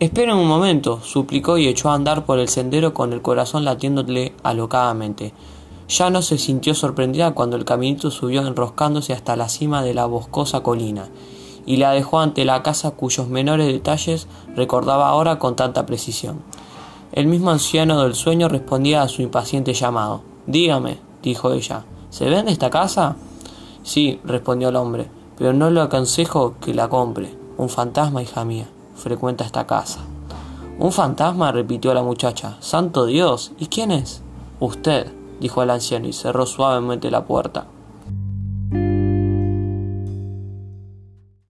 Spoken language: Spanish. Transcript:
Esperen un momento, suplicó y echó a andar por el sendero con el corazón latiéndole alocadamente. Ya no se sintió sorprendida cuando el caminito subió enroscándose hasta la cima de la boscosa colina, y la dejó ante la casa cuyos menores detalles recordaba ahora con tanta precisión. El mismo anciano del sueño respondía a su impaciente llamado. Dígame, dijo ella, ¿se vende esta casa? Sí, respondió el hombre, pero no le aconsejo que la compre. Un fantasma, hija mía, frecuenta esta casa. ¿Un fantasma? repitió la muchacha. Santo Dios. ¿Y quién es? Usted, dijo el anciano y cerró suavemente la puerta.